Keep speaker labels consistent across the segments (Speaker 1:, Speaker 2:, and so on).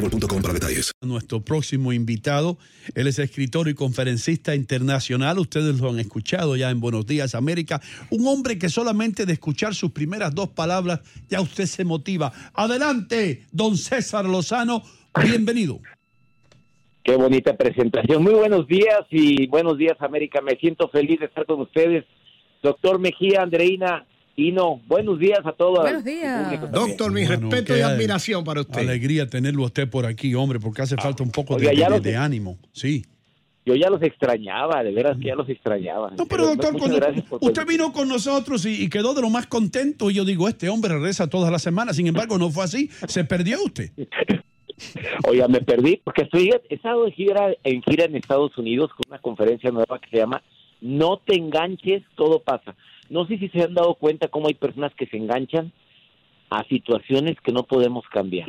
Speaker 1: boostmobile.com para detalles.
Speaker 2: Nuestro próximo invitado, él es escritor y conferencista internacional, ustedes lo han escuchado ya en Buenos Días América, un hombre que solamente de escuchar sus primeras dos palabras ya usted se motiva. Adelante, don César Lozano, bienvenido.
Speaker 3: Qué bonita presentación. Muy buenos días y buenos días América. Me siento feliz de estar con ustedes. Doctor Mejía, Andreina, Buenos días a todos.
Speaker 4: Buenos días. Doctor, mi
Speaker 2: Bueno,
Speaker 4: respeto y admiración para usted.
Speaker 2: Alegría tenerlo a usted por aquí, hombre, porque hace falta un poco de,
Speaker 3: Oiga,
Speaker 2: de- ánimo. Sí.
Speaker 3: Yo ya los extrañaba, de veras que ya los extrañaba.
Speaker 2: No, pero doctor,
Speaker 3: muchas
Speaker 2: cuando
Speaker 3: gracias por
Speaker 2: usted vino con nosotros y, y quedó de lo más contento, y yo digo, este hombre regresa todas las semanas. Sin embargo, no fue así. Se perdió usted.
Speaker 3: Oiga, me perdí porque estoy he estado de gira en gira en Estados Unidos con una conferencia nueva que se llama No te enganches, todo pasa. No sé si se han dado cuenta cómo hay personas que se enganchan a situaciones que no podemos cambiar,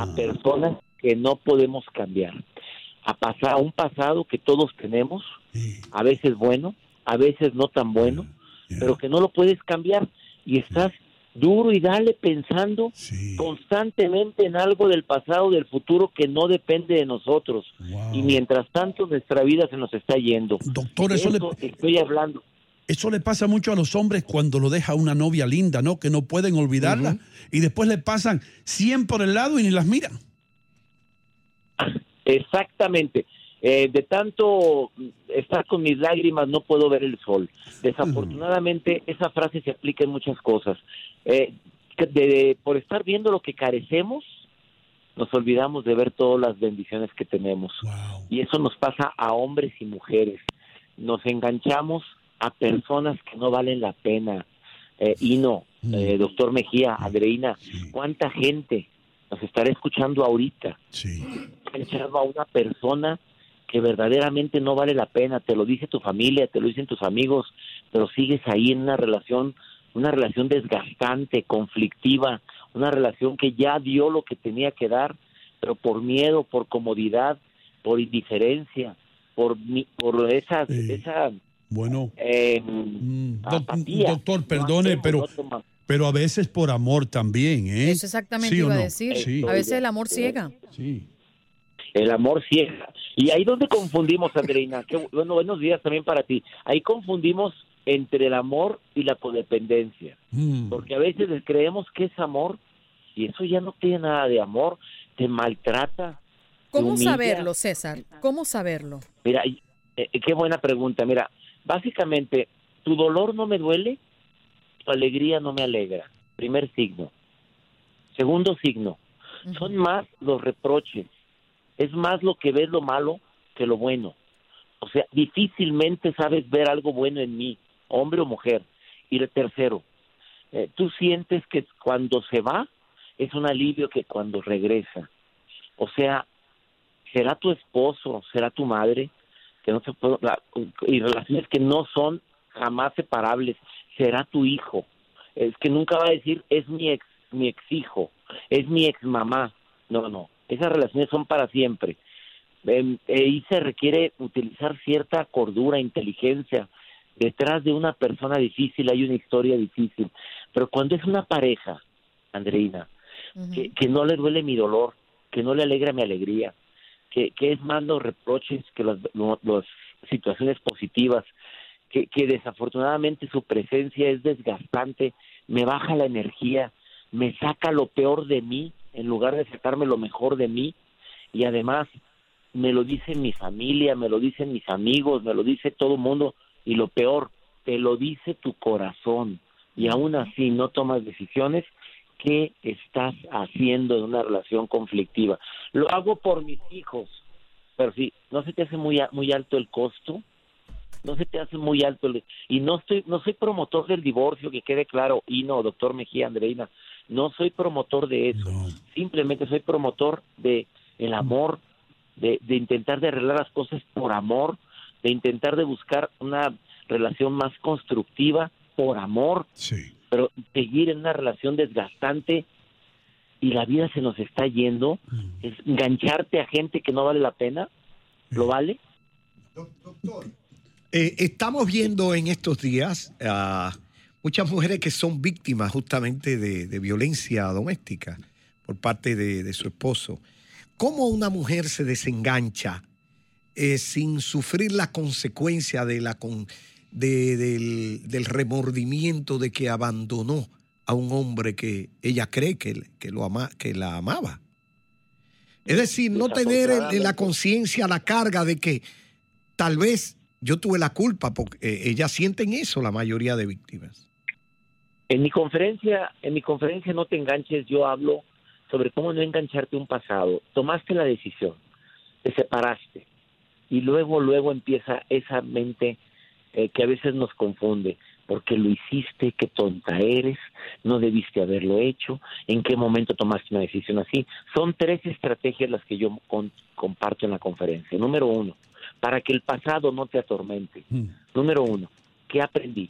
Speaker 3: a personas que no podemos cambiar, a pasar a un pasado que todos tenemos, a veces bueno, a veces no tan bueno, pero que no lo puedes cambiar. Y estás duro y dale pensando constantemente en algo del pasado, del futuro que no depende de nosotros. Y mientras tanto nuestra vida se nos está yendo.
Speaker 2: Doctor, eso le-
Speaker 3: estoy hablando.
Speaker 2: Eso le pasa mucho a los hombres cuando lo deja una novia linda, ¿no? Que no pueden olvidarla. Y después le pasan 100 por el lado y ni las miran.
Speaker 3: Exactamente. Eh, de tanto estar con mis lágrimas no puedo ver el sol. Desafortunadamente esa frase se aplica en muchas cosas. Eh, de- por estar viendo lo que carecemos, nos olvidamos de ver todas las bendiciones que tenemos. Y eso nos pasa a hombres y mujeres. Nos enganchamos a personas que no valen la pena. Eh, y no, eh, doctor Mejía, Andreina, ¿cuánta gente nos estará escuchando ahorita? Enganchado a una persona que verdaderamente no vale la pena, te lo dice tu familia, te lo dicen tus amigos, pero sigues ahí en una relación, una relación desgastante, conflictiva, una relación que ya dio lo que tenía que dar, pero por miedo, por comodidad, por indiferencia, por por esa esa
Speaker 2: Bueno,
Speaker 3: eh, apatía.
Speaker 2: doctor, perdone, pero, pero a veces por amor también, ¿eh?
Speaker 5: Eso exactamente
Speaker 2: ¿Sí o
Speaker 5: iba a
Speaker 2: no?
Speaker 5: decir.
Speaker 2: Sí.
Speaker 5: A veces el amor ciega.
Speaker 2: Sí.
Speaker 3: El amor ciega. Y ahí donde confundimos, Andreina. Qué bueno, buenos días también para ti. Ahí confundimos entre el amor y la codependencia.
Speaker 2: Mm.
Speaker 3: Porque a veces creemos que es amor y eso ya no tiene nada de amor. Te maltrata.
Speaker 5: ¿Cómo saberlo, César? ¿Cómo saberlo?
Speaker 3: Mira, eh, qué buena pregunta. Mira, básicamente, tu dolor no me duele, tu alegría no me alegra. Primer signo. Segundo signo, son más los reproches, es más lo que ves lo malo que lo bueno. O sea, difícilmente sabes ver algo bueno en mí, hombre o mujer. Y el tercero, eh, tú sientes que cuando se va es un alivio que cuando regresa. O sea, será tu esposo, será tu madre, que no se la- y relaciones que no son jamás separables, será tu hijo. Es que nunca va a decir es mi ex, mi ex hijo, es mi ex mamá. No, no, esas relaciones son para siempre. Em, ahí se requiere utilizar cierta cordura, inteligencia. Detrás de una persona difícil hay una historia difícil. Pero cuando es una pareja, Andreina, que, que no le duele mi dolor, que no le alegra mi alegría, que, es más los reproches que las situaciones positivas, que, que desafortunadamente su presencia es desgastante, me baja la energía, me saca lo peor de mí en lugar de sacarme lo mejor de mí y además me lo dice mi familia, me lo dicen mis amigos, me lo dice todo el mundo y lo peor, te lo dice tu corazón y aún así no tomas decisiones, ¿qué estás haciendo en una relación conflictiva? Lo hago por mis hijos, pero sí, ¿no se te hace muy, muy alto el costo? no se te hace muy alto el- y no estoy no soy promotor del divorcio que quede claro y no doctor Mejía Andreina no soy promotor de eso. Simplemente soy promotor de el amor de, de intentar de arreglar las cosas por amor de intentar de buscar una relación más constructiva por amor pero seguir en una relación desgastante y la vida se nos está yendo es engancharte a gente que no vale la pena lo vale
Speaker 4: Eh, estamos viendo en estos días a muchas mujeres que son víctimas justamente de, de violencia doméstica por parte de, de su esposo. ¿Cómo una mujer se desengancha eh, sin sufrir la consecuencia de la con- de- del, del remordimiento de que abandonó a un hombre que ella cree que, que lo ama, que la amaba? Es decir, no tener en- la conciencia la carga de que tal vez yo tuve la culpa, porque eh, ellas sienten eso, la mayoría de víctimas.
Speaker 3: En mi conferencia, en mi conferencia no te enganches, yo hablo sobre cómo no engancharte un pasado. Tomaste la decisión, te separaste y luego luego empieza esa mente eh, que a veces nos confunde, porque lo hiciste, qué tonta eres, no debiste haberlo hecho, en qué momento tomaste una decisión así. Son tres estrategias las que yo con- comparto en la conferencia. Número uno, para que el pasado no te atormente. Número uno, ¿qué aprendí?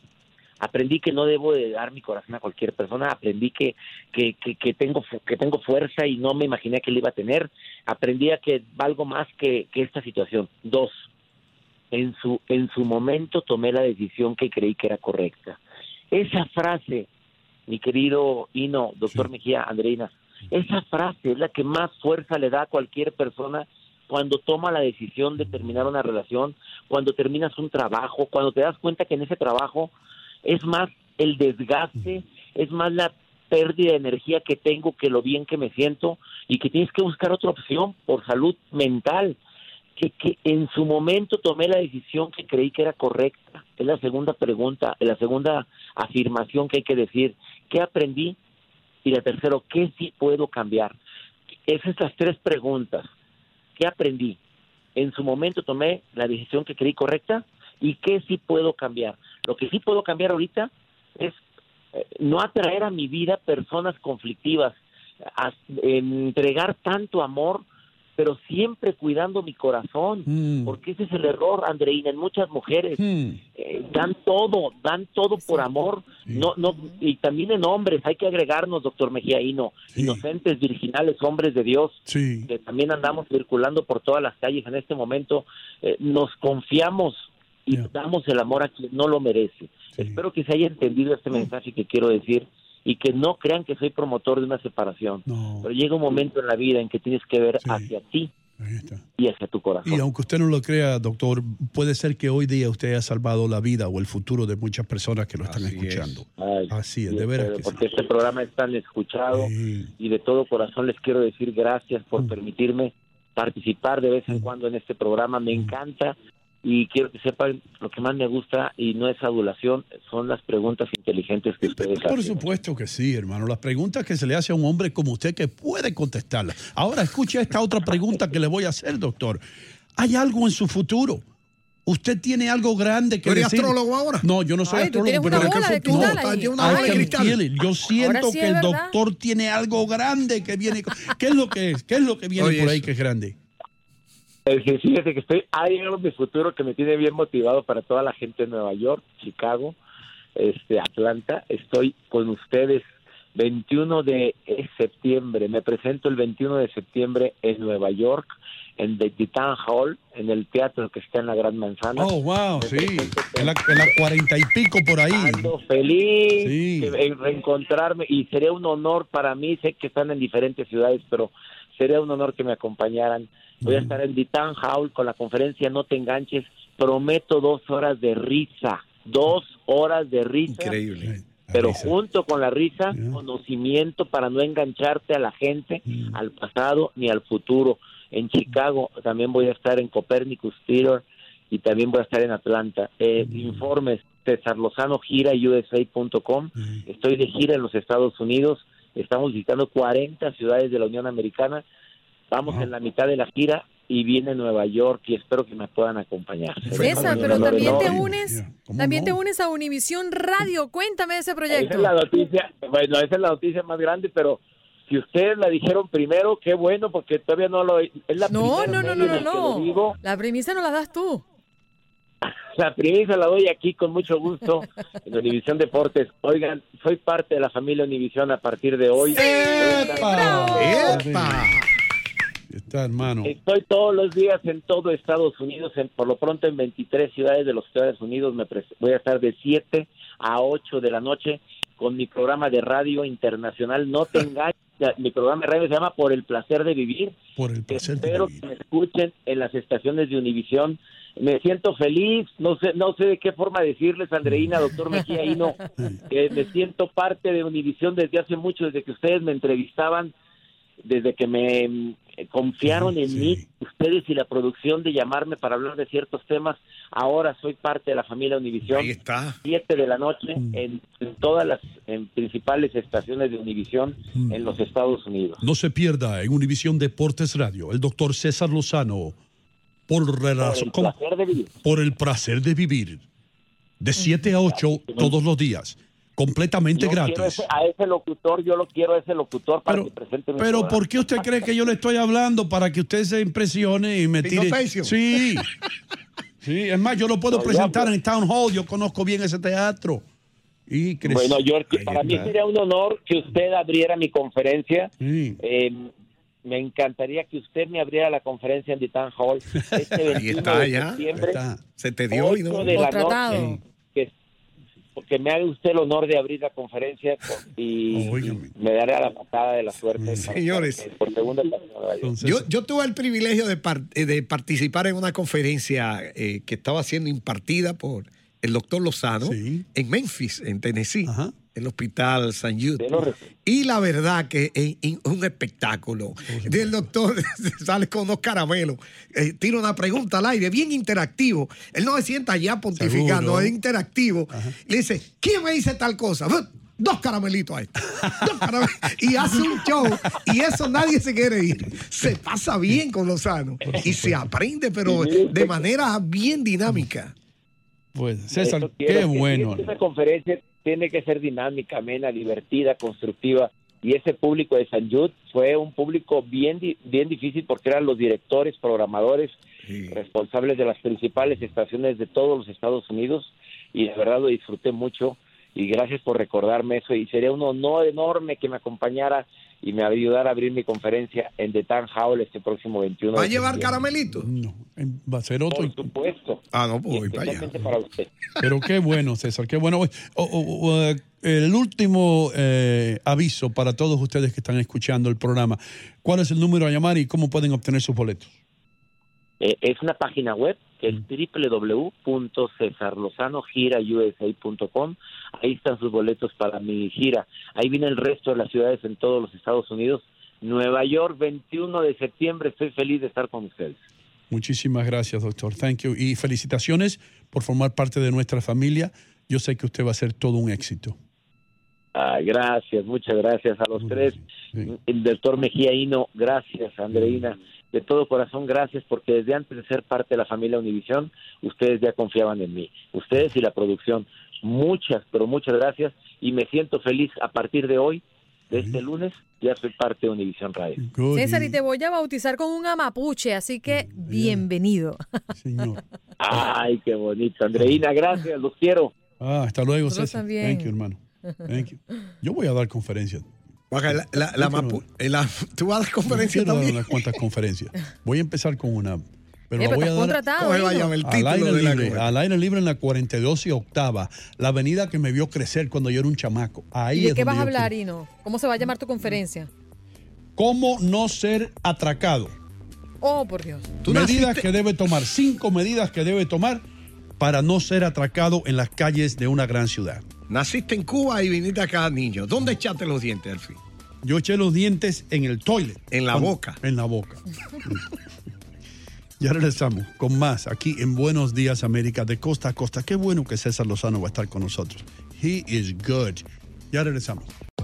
Speaker 3: Aprendí que no debo de dar mi corazón a cualquier persona, aprendí que, que, que, que tengo, que tengo fuerza y no me imaginé que le iba a tener, aprendí a que valgo más que, que esta situación. Dos, en su, en su momento tomé la decisión que creí que era correcta. Esa frase, mi querido Hino, doctor Mejía, Andreina, esa frase es la que más fuerza le da a cualquier persona cuando toma la decisión de terminar una relación, cuando terminas un trabajo, cuando te das cuenta que en ese trabajo es más el desgaste, es más la pérdida de energía que tengo que lo bien que me siento y que tienes que buscar otra opción por salud mental. Que, que en su momento tomé la decisión que creí que era correcta. Es la segunda pregunta, la segunda afirmación que hay que decir. ¿Qué aprendí? Y la tercera, ¿qué sí puedo cambiar? Esas las tres preguntas. ¿Qué aprendí? En su momento tomé la decisión que creí correcta y qué sí puedo cambiar. Lo que sí puedo cambiar ahorita es eh, no atraer a mi vida personas conflictivas, entregar tanto amor, pero siempre cuidando mi corazón, porque ese es el error, Andreina, en muchas mujeres. Eh, dan todo, dan todo por amor, no, no, y también en hombres, hay que agregarnos, doctor Mejía Hino, inocentes, virginales, hombres de Dios, que también andamos circulando por todas las calles en este momento, eh, nos confiamos y damos el amor a quien no lo merece. Espero que se haya entendido este mensaje que quiero decir y que no crean que soy promotor de una separación. Pero llega un momento en la vida en que tienes que ver hacia ti y hacia tu corazón.
Speaker 2: Y aunque usted no lo crea, doctor, puede ser que hoy día usted haya salvado la vida o el futuro de muchas personas que lo están escuchando.
Speaker 3: Ay,
Speaker 2: Así es,
Speaker 3: sí,
Speaker 2: de veras sí.
Speaker 3: porque este programa es tan escuchado y de todo corazón les quiero decir gracias por
Speaker 2: Mm.
Speaker 3: permitirme participar de vez en cuando en este programa. Me encanta y quiero que sepan lo que más me gusta y no es adulación, son las preguntas inteligentes que ustedes
Speaker 2: Por
Speaker 3: hacen.
Speaker 2: supuesto que sí, hermano. Las preguntas que se le hace a un hombre como usted que puede contestarlas. Ahora escuche esta otra pregunta que le voy a hacer, doctor. ¿Hay algo en su futuro? ¿Usted tiene algo grande que
Speaker 4: ¿Tú eres
Speaker 2: decir?
Speaker 4: astrólogo ahora?
Speaker 2: No, yo no soy
Speaker 5: Ay,
Speaker 2: astrólogo, pero
Speaker 5: una
Speaker 2: ¿en qué
Speaker 5: bola de
Speaker 2: futuro?
Speaker 4: Tiene una
Speaker 2: I
Speaker 4: bola de cristal.
Speaker 2: Yo siento
Speaker 5: sí
Speaker 2: que el
Speaker 5: verdad.
Speaker 2: doctor tiene algo grande que viene. ¿Qué es lo que es? ¿Qué es lo que viene
Speaker 4: Oye,
Speaker 2: por ahí
Speaker 4: eso.
Speaker 2: que es grande?
Speaker 3: Sí, Fíjate que estoy, hay algo en mi futuro que me tiene bien motivado para toda la gente de Nueva York, Chicago, este, Atlanta. Estoy con ustedes 21 de septiembre. Me presento el 21 de septiembre en Nueva York, en The Titan Hall, en el teatro que está en la Gran Manzana.
Speaker 2: Oh, wow, sí. En la, en la cuarenta y pico por ahí.
Speaker 3: Ando feliz
Speaker 2: Sí.
Speaker 3: de reencontrarme y sería un honor para mí, sé que están en diferentes ciudades, pero sería un honor que me acompañaran. Voy a estar en Titan Hall con la conferencia No te enganches, prometo dos horas de risa, dos horas de risa.
Speaker 4: Increíble.
Speaker 3: Pero
Speaker 2: Risa.
Speaker 3: junto con la risa, conocimiento para no engancharte a la gente,
Speaker 2: Mm.
Speaker 3: al pasado ni al futuro. En Chicago también voy a estar en Copernicus Theater y también voy a estar en Atlanta. Eh,
Speaker 2: Mm.
Speaker 3: Informes, César Lozano, gira USA.com.
Speaker 2: Mm.
Speaker 3: Estoy de gira en los Estados Unidos. Estamos visitando 40 ciudades de la Unión Americana. Vamos
Speaker 2: Wow.
Speaker 3: en la mitad de la gira y viene Nueva York y espero que me puedan acompañar.
Speaker 5: César, pero también te unes,
Speaker 2: Ya, ¿cómo
Speaker 5: también
Speaker 2: no?
Speaker 5: te unes a Univisión Radio. Cuéntame de ese
Speaker 3: Esa
Speaker 5: proyecto.
Speaker 3: es la noticia, bueno, esa es la noticia más grande, pero si ustedes la dijeron primero, qué bueno, porque todavía no lo... Es la
Speaker 5: No,
Speaker 3: primera
Speaker 5: no, no, no, no, no. La primicia no la das tú.
Speaker 3: La primicia la doy aquí con mucho gusto en Univisión Deportes. Oigan, soy parte de la familia Univisión a partir de hoy.
Speaker 2: ¡Epa!
Speaker 4: ¡Epa!
Speaker 2: Está, hermano.
Speaker 3: Estoy todos los días en todo Estados Unidos, en, por lo pronto en 23 ciudades de los Estados Unidos. Me voy a estar de 7 a 8 de la noche con mi programa de radio internacional. No te engañes, mi programa de radio se llama Por el placer de vivir.
Speaker 2: Por el placer de
Speaker 3: Espero
Speaker 2: vivir.
Speaker 3: que me escuchen en las estaciones de Univisión. Me siento feliz, no sé, no sé de qué forma decirles, Andreina, doctor Mejía, y no, que me siento parte de Univisión desde hace mucho, desde que ustedes me entrevistaban, desde que me mm, confiaron en
Speaker 2: Sí.
Speaker 3: mí, ustedes y la producción de llamarme para hablar de ciertos temas. Ahora soy parte de la familia Univisión.
Speaker 4: Ahí está.
Speaker 3: 7 de la noche en, en todas las en principales estaciones de Univisión
Speaker 2: Mm.
Speaker 3: en los Estados Unidos.
Speaker 2: No se pierda en Univisión Deportes Radio el doctor César Lozano por,
Speaker 3: Por el placer de vivir.
Speaker 2: por el placer de vivir. De 7 a 8 todos los días. Completamente
Speaker 3: Yo
Speaker 2: gratis.
Speaker 3: ese- a ese locutor, yo lo quiero a ese locutor para
Speaker 2: Pero,
Speaker 3: que presente mi
Speaker 2: pero
Speaker 3: programa.
Speaker 2: ¿por qué usted cree que yo le estoy hablando? Para que usted se impresione y me tire. Sí. Sí, es más, yo lo puedo
Speaker 3: No,
Speaker 2: presentar
Speaker 3: pues.
Speaker 2: en Town Hall. Yo conozco bien ese teatro. Y
Speaker 3: Bueno, yo, para mí sería un honor que usted abriera mi conferencia.
Speaker 2: Sí.
Speaker 3: Eh, me encantaría que usted me abriera la conferencia en The Town Hall este
Speaker 4: Ahí
Speaker 3: 21
Speaker 4: está
Speaker 3: de
Speaker 4: ya.
Speaker 3: septiembre.
Speaker 2: Está.
Speaker 4: Se te dio y no.
Speaker 3: de la
Speaker 5: Contratado.
Speaker 3: noche, que, que me haga usted el honor de abrir la conferencia y, me daré a la patada de la suerte.
Speaker 4: Señores.
Speaker 3: para por segunda.
Speaker 2: Entonces,
Speaker 4: Yo, yo tuve el privilegio de, par- eh, de participar en una conferencia eh, que estaba siendo impartida por el doctor Lozano
Speaker 2: Sí.
Speaker 4: en Memphis, en Tennessee,
Speaker 2: Ajá.
Speaker 4: El hospital San
Speaker 3: los-
Speaker 4: Y la verdad que es es un espectáculo. El doctor sale con unos caramelos, eh, tira una pregunta al aire, bien interactivo. Él no se sienta allá pontificando,
Speaker 2: Seguro.
Speaker 4: es interactivo. Le dice, ¿quién me dice tal cosa? Dos caramelitos ahí. Dos caramelitos. Y hace un show. Y eso nadie se quiere ir. Se pasa bien con Lozano. Y se aprende, pero de manera bien dinámica.
Speaker 2: pues, César, qué bueno.
Speaker 3: Esta conferencia tiene que ser dinámica, amena, divertida, constructiva. Y ese público de San Jude fue un público bien, bien difícil porque eran los directores, programadores, responsables de las principales estaciones de todos los Estados Unidos. Y de verdad lo disfruté mucho. Y gracias por recordarme eso. Y sería un honor enorme que me acompañara y me ayudara a abrir mi conferencia en The Town Hall este próximo 21
Speaker 4: ¿Va a llevar
Speaker 3: septiembre.
Speaker 4: caramelito?
Speaker 2: No, va a ser otro.
Speaker 3: Por supuesto.
Speaker 4: Ah, no, pues voy para allá.
Speaker 3: especialmente para usted.
Speaker 2: Pero qué bueno, César, qué bueno. O- o- o, eh, el último eh, aviso para todos ustedes que están escuchando el programa. ¿Cuál es el número a llamar y cómo pueden obtener sus boletos?
Speaker 3: Eh, es una página web que es www.cesarlozanogirausa.com. Ahí están sus boletos para mi gira. Ahí viene el resto de las ciudades en todos los Estados Unidos. Nueva York, 21 de septiembre. Estoy feliz de estar con ustedes.
Speaker 2: Muchísimas gracias, doctor. Thank you. Y felicitaciones por formar parte de nuestra familia. Yo sé que usted va a ser todo un éxito.
Speaker 3: Ah, gracias, muchas gracias a los tres. El doctor Mejía Hino, gracias, Andreina. De todo corazón, gracias, porque desde antes de ser parte de la familia Univisión, ustedes ya confiaban en mí. Ustedes y la producción. Muchas, pero muchas gracias. Y me siento feliz a partir de hoy, de este lunes, ya soy parte de Univisión Radio.
Speaker 5: César, y te voy a bautizar con un amapuche, así que bienvenido.
Speaker 2: Señor.
Speaker 3: Ay, qué bonito. Andreina, gracias, los quiero.
Speaker 2: Ah, hasta luego,
Speaker 5: Nosotros
Speaker 2: César.
Speaker 5: también.
Speaker 2: Thank you, hermano. Thank you. Yo voy a dar conferencias.
Speaker 4: La- la- la mapu- eh, la- ¿Tú vas a dar conferencia
Speaker 2: Quiero dar
Speaker 4: también?
Speaker 2: unas cuantas conferencias. Voy a empezar con una. Pero
Speaker 5: Eh,
Speaker 2: la voy a dar
Speaker 4: el
Speaker 2: al
Speaker 4: título
Speaker 2: aire,
Speaker 4: de
Speaker 2: libre, al aire libre en la 42 y octava, la avenida que me vio crecer cuando yo era un chamaco. Ahí
Speaker 5: ¿Y de
Speaker 2: es
Speaker 5: qué vas a hablar,
Speaker 2: quiero-
Speaker 5: Hino? ¿Cómo se va a llamar tu conferencia?
Speaker 2: ¿Cómo no ser atracado?
Speaker 5: Oh, por Dios.
Speaker 4: ¿Tú
Speaker 2: medidas
Speaker 4: naciste-
Speaker 2: que debe tomar, cinco medidas que debe tomar para no ser atracado en las calles de una gran ciudad.
Speaker 4: Naciste en Cuba y viniste acá niño. ¿Dónde echaste los dientes al fin?
Speaker 2: Yo eché los dientes en el toilet.
Speaker 4: En la boca.
Speaker 2: En la boca. ya regresamos con más aquí en Buenos Días América de costa a costa. Qué bueno que César Lozano va a estar con nosotros. He is good. Ya regresamos.